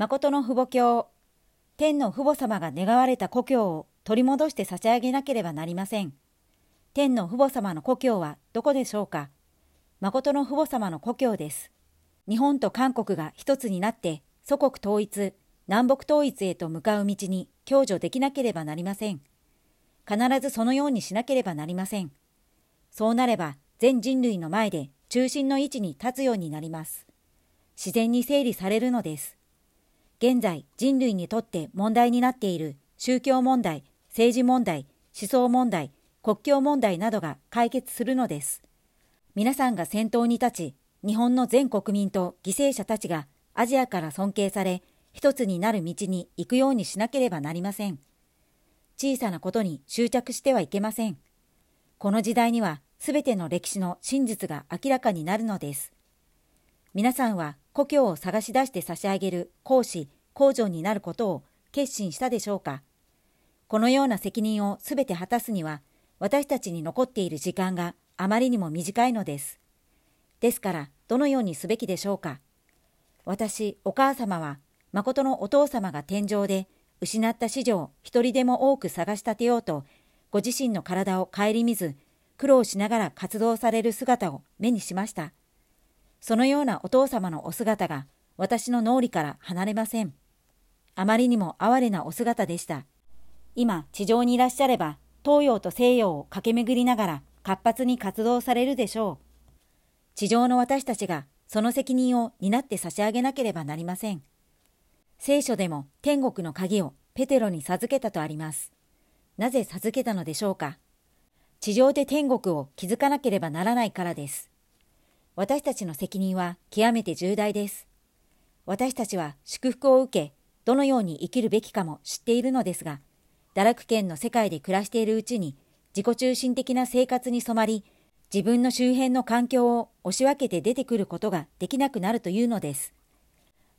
誠の父母教、天の父母様が願われた故郷を取り戻して差し上げなければなりません。天の父母様の故郷はどこでしょうか誠の父母様の故郷です。日本と韓国が一つになって祖国統一、南北統一へと向かう道に享受できなければなりません。必ずそのようにしなければなりません。そうなれば全人類の前で中心の位置に立つようになります。自然に整理されるのです。現在人類にとって問題になっている宗教問題、政治問題、思想問題、国境問題などが解決するのです。皆さんが先頭に立ち、日本の全国民と犠牲者たちがアジアから尊敬され、一つになる道に行くようにしなければなりません。小さなことに執着してはいけません。この時代には全ての歴史の真実が明らかになるのです。皆さんは故郷を探し出して差し上げる講師、工場になることを決心したでしょうかこのような責任をすべて果たすには、私たちに残っている時間があまりにも短いのです。ですから、どのようにすべきでしょうか私、お母様は、誠のお父様が天井で、失った子女を一人でも多く探し立てようと、ご自身の体を顧みず、苦労しながら活動される姿を目にしました。そのようなお父様のお姿が私の脳裏から離れません。あまりにも哀れなお姿でした。今、地上にいらっしゃれば、東洋と西洋を駆け巡りながら活発に活動されるでしょう。地上の私たちがその責任を担って差し上げなければなりません。聖書でも天国の鍵をペテロに授けたとあります。なぜ授けたのでしょうか地上で天国を築かなければならないからです。私たちの責任は極めて重大です。私たちは祝福を受け、どのように生きるべきかも知っているのですが、堕落圏の世界で暮らしているうちに、自己中心的な生活に染まり、自分の周辺の環境を押し分けて出てくることができなくなるというのです。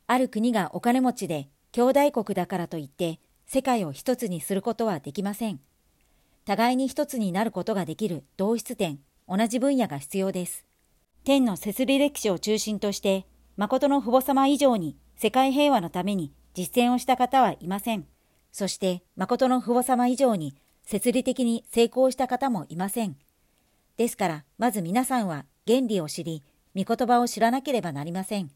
ある国がお金持ちで兄弟国だからといって世界を一つにすることはできません。互いに一つになることができる同質点、同じ分野が必要です。天の摂理歴史を中心として、誠の父母様以上に世界平和のために実践をした方はいません。そして、誠の父母様以上に摂理的に成功した方もいません。ですから、まず皆さんは原理を知り、御言葉を知らなければなりません。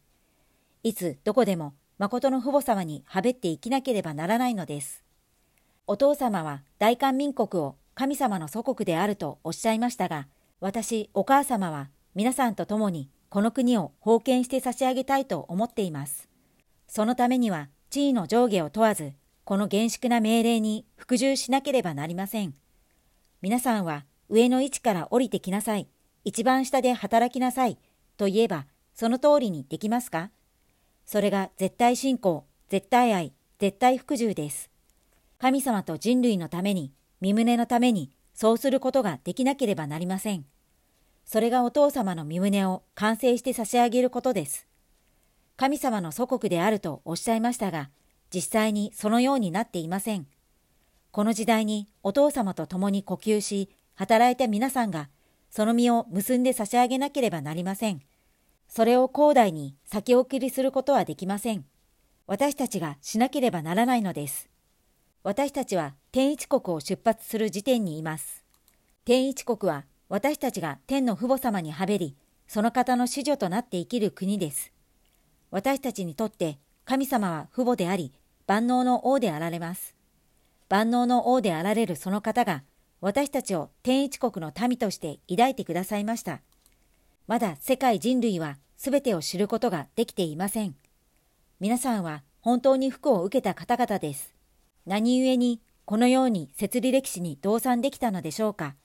いつ、どこでも、誠の父母様にはべって生きなければならないのです。お父様は大韓民国を神様の祖国であるとおっしゃいましたが、私、お母様は皆さんと共にこの国を封建して差し上げたいと思っています。そのためには地位の上下を問わず、この厳粛な命令に服従しなければなりません。皆さんは上の位置から降りてきなさい。一番下で働きなさい。と言えば、その通りにできますか？それが絶対信仰、絶対愛、絶対服従です。神様と人類のために、身胸のために、そうすることができなければなりません。それがお父様の身旨を完成して差し上げることです。神様の祖国であるとおっしゃいましたが、実際にそのようになっていません。この時代にお父様と共に呼吸し、働いた皆さんが、その身を結んで差し上げなければなりません。それを広大に先送りすることはできません。私たちがしなければならないのです。私たちは天一国を出発する時点にいます。天一国は私たちが天の父母様にはべり、その方の子女となって生きる国です。私たちにとって神様は父母であり、万能の王であられます。万能の王であられるその方が、私たちを天一国の民として抱いてくださいました。まだ世界人類は全てを知ることができていません。皆さんは本当に福を受けた方々です。何故にこのように設理歴史に動産できたのでしょうか。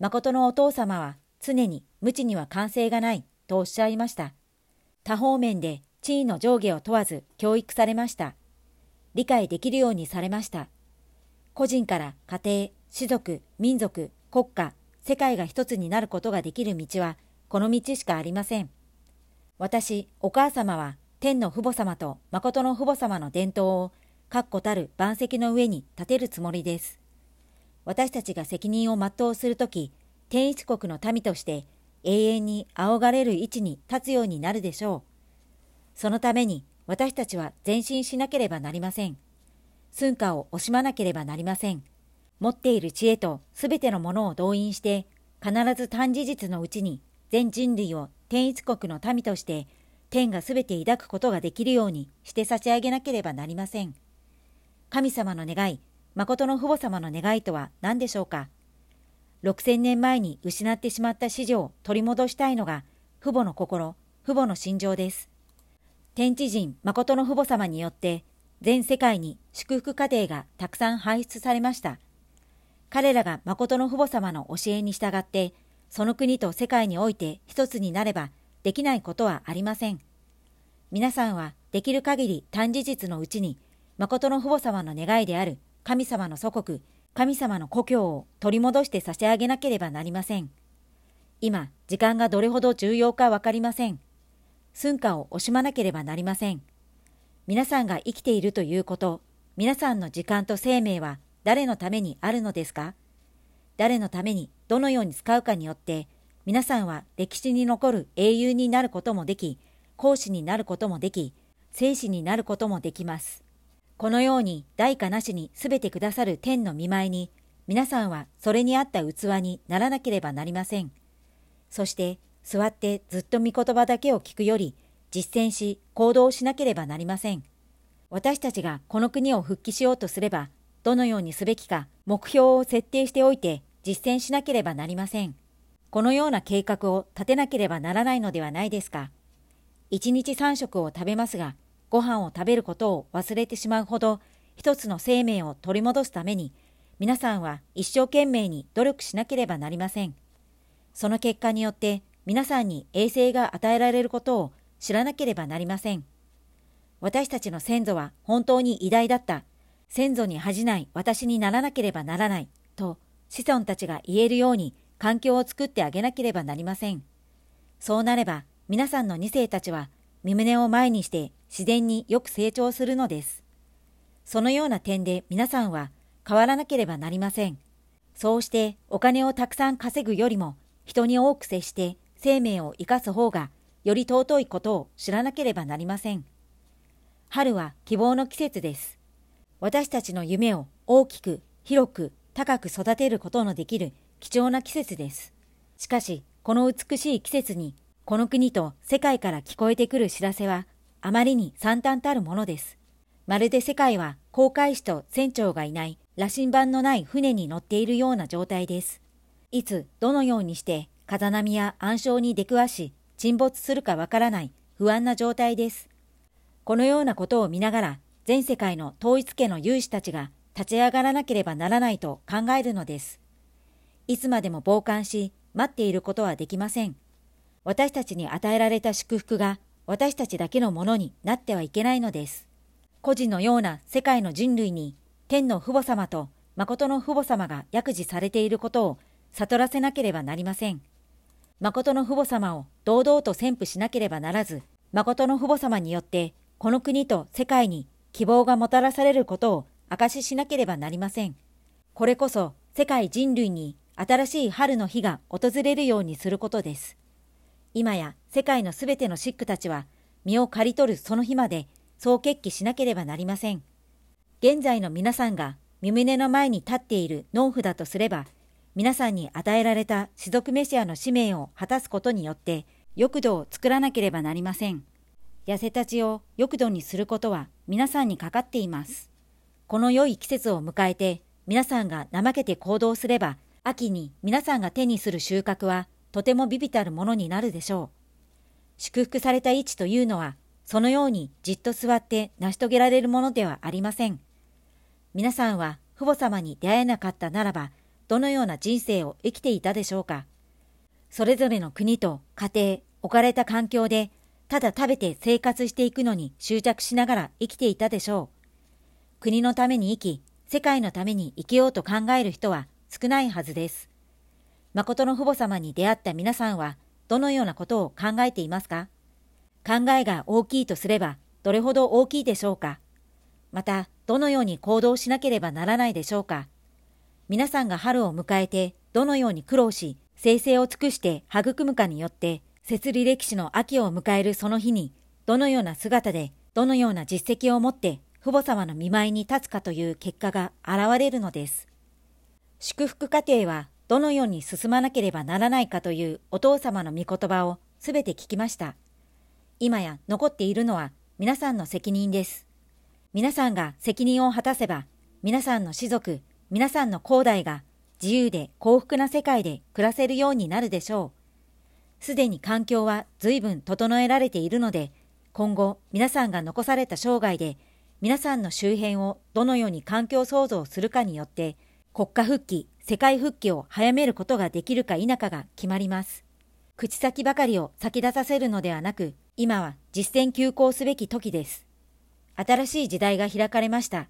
誠のお父様は常に無知には完成がないとおっしゃいました。多方面で地位の上下を問わず教育されました。理解できるようにされました。個人から家庭、種族、民族、国家、世界が一つになることができる道はこの道しかありません。私、お母様は天の父母様と誠の父母様の伝統を確固たる万石の上に立てるつもりです。私たちが責任を全うするとき、天一国の民として永遠に仰がれる位置に立つようになるでしょう。そのために私たちは前進しなければなりません。寸暇を惜しまなければなりません。持っている知恵とすべてのものを動員して、必ず短事実のうちに全人類を天一国の民として天がすべて抱くことができるようにして差し上げなければなりません。神様の願い、誠の父母様の願いとは何でしょうか？6000年前に失ってしまった子女を取り戻したいのが父母の心、父母の心情です。天地人誠の父母様によって全世界に祝福家庭がたくさん輩出されました。彼らが誠の父母様の教えに従って、その国と世界において一つになればできないことはありません。皆さんはできる限り短事実のうちに、誠の父母様の願いである神様の祖国、神様の故郷を取り戻して差し上げなければなりません。今、時間がどれほど重要かわかりません。寸暇を惜しまなければなりません。皆さんが生きているということ、皆さんの時間と生命は誰のためにあるのですか？誰のためにどのように使うかによって、皆さんは歴史に残る英雄になることもでき、講師になることもでき、聖子になることもできます。このように代価なしに全てくださる天の見舞いに、皆さんはそれに合った器にならなければなりません。そして座ってずっと御言葉だけを聞くより、実践し行動しなければなりません。私たちがこの国を復帰しようとすれば、どのようにすべきか目標を設定しておいて実践しなければなりません。このような計画を立てなければならないのではないですか。一日三食を食べますが、ご飯を食べることを忘れてしまうほど、一つの生命を取り戻すために、皆さんは一生懸命に努力しなければなりません。その結果によって皆さんに衛生が与えられることを知らなければなりません。私たちの先祖は本当に偉大だった。先祖に恥じない私にならなければならない。と子孫たちが言えるように環境を作ってあげなければなりません。そうなれば皆さんの二世たちは身胸を前にして自然によく成長するのです。そのような点で皆さんは変わらなければなりません。そうしてお金をたくさん稼ぐよりも人に多く接して生命を生かす方がより尊いことを知らなければなりません。春は希望の季節です。私たちの夢を大きく、広く、高く育てることのできる貴重な季節です。しかし、この美しい季節に、この国と世界から聞こえてくる知らせは、あまりに惨憺たるものです。まるで世界は航海士と船長がいない羅針盤のない船に乗っているような状態です。いつ、どのようにして風波や暗礁に出くわし、沈没するかわからない不安な状態です。このようなことを見ながら、全世界の統一家の有志たちが立ち上がらなければならないと考えるのです。いつまでも傍観し、待っていることはできません。私たちに与えられた祝福が私たちだけのものになってはいけないのです。個人のような世界の人類に天の父母様と誠の父母様が約示されていることを悟らせなければなりません。誠の父母様を堂々と宣布しなければならず、誠の父母様によって、この国と世界に希望がもたらされることを証ししなければなりません。これこそ世界人類に新しい春の日が訪れるようにすることです。今や世界のすべてのシックたちは身を刈り取るその日まで総決起しなければなりません。現在の皆さんが身胸の前に立っている農夫だとすれば、皆さんに与えられた士族メシアの使命を果たすことによって、欲土を作らなければなりません。痩せたちを欲土にすることは皆さんにかかっています。この良い季節を迎えて、皆さんが怠けて行動すれば、秋に皆さんが手にする収穫はとてもビビたるものになるでしょう。祝福された位置というのは、そのようにじっと座って成し遂げられるものではありません。皆さんは父母様に出会えなかったならば、どのような人生を生きていたでしょうか。それぞれの国と家庭、置かれた環境で、ただ食べて生活していくのに執着しながら生きていたでしょう。国のために生き、世界のために生きようと考える人は少ないはずです。誠の父母様に出会った皆さんは、どのようなことを考えていますか？考えが大きいとすれば、どれほど大きいでしょうか？また、どのように行動しなければならないでしょうか？皆さんが春を迎えてどのように苦労し、生成を尽くして育むかによって、摂理歴史の秋を迎えるその日に、どのような姿でどのような実績を持って父母様の見舞いに立つかという結果が現れるのです。祝福家庭はどのように進まなければならないかというお父様の御言葉をすべて聞きました。今や残っているのは皆さんの責任です。皆さんが責任を果たせば、皆さんの士族、皆さんの後代が自由で幸福な世界で暮らせるようになるでしょう。すでに環境は随分整えられているので、今後皆さんが残された生涯で皆さんの周辺をどのように環境創造するかによって、国家復帰、世界復帰を早めることができるか否かが決まります。口先ばかりを先出させるのではなく、今は実践休校すべき時です。新しい時代が開かれました。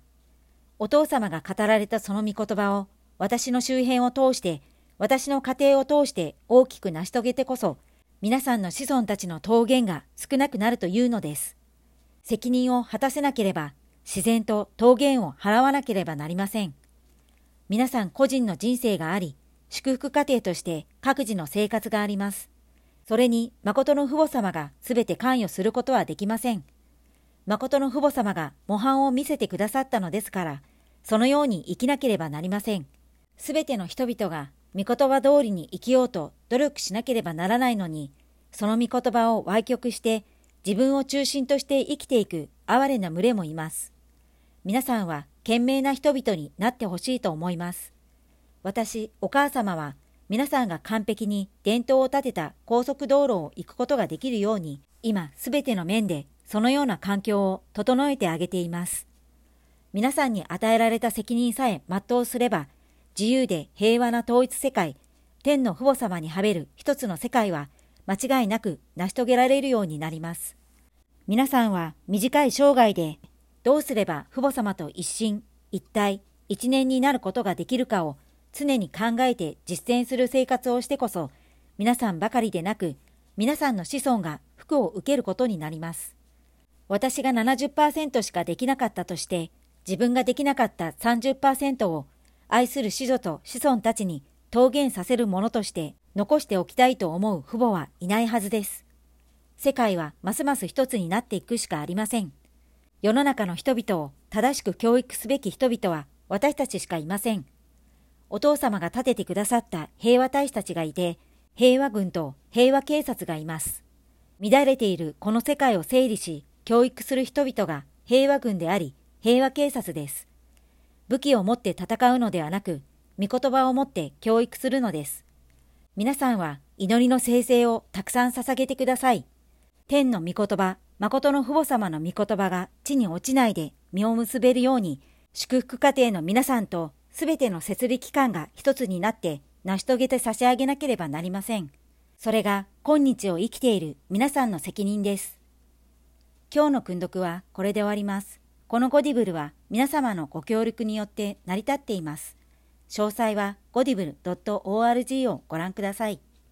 お父様が語られたその御言葉を、私の周辺を通して、私の家庭を通して大きく成し遂げてこそ、皆さんの子孫たちの桃源が少なくなるというのです。責任を果たせなければ、自然と桃源を払わなければなりません。皆さん個人の人生があり、祝福家庭として各自の生活があります。それに、誠の父母様がすべて関与することはできません。誠の父母様が模範を見せてくださったのですから、そのように生きなければなりません。すべての人々が御言葉通りに生きようと努力しなければならないのに、その御言葉を歪曲して自分を中心として生きていく哀れな群れもいます。皆さんは賢明な人々になってほしいと思います。私、お母様は、皆さんが完璧に伝統を立てた高速道路を行くことができるように、今すべての面でそのような環境を整えてあげています。皆さんに与えられた責任さえ全うすれば、自由で平和な統一世界、天の父母様にはべる一つの世界は、間違いなく成し遂げられるようになります。皆さんは短い生涯でどうすれば父母様と一心、一体、一年になることができるかを常に考えて実践する生活をしてこそ、皆さんばかりでなく、皆さんの子孫が福を受けることになります。私が70%しかできなかったとして、自分ができなかった30%を愛する子女と子孫たちに桃源させるものとして残しておきたいと思う父母はいないはずです。世界はますます一つになっていくしかありません。世の中の人々を正しく教育すべき人々は私たちしかいません。お父様が立ててくださった平和大使たちがいて、平和軍と平和警察がいます。乱れているこの世界を整理し、教育する人々が平和軍であり、平和警察です。武器を持って戦うのではなく、御言葉を持って教育するのです。皆さんは祈りの聖聖をたくさん捧げてください。天の御言葉、誠の父母様の御言葉が地に落ちないで実を結べるように、祝福家庭の皆さんとすべての設備機関が一つになって成し遂げて差し上げなければなりません。それが今日を生きている皆さんの責任です。今日の訓読はこれで終わります。このゴディブルは皆様のご協力によって成り立っています。詳細はゴディブル .org をご覧ください。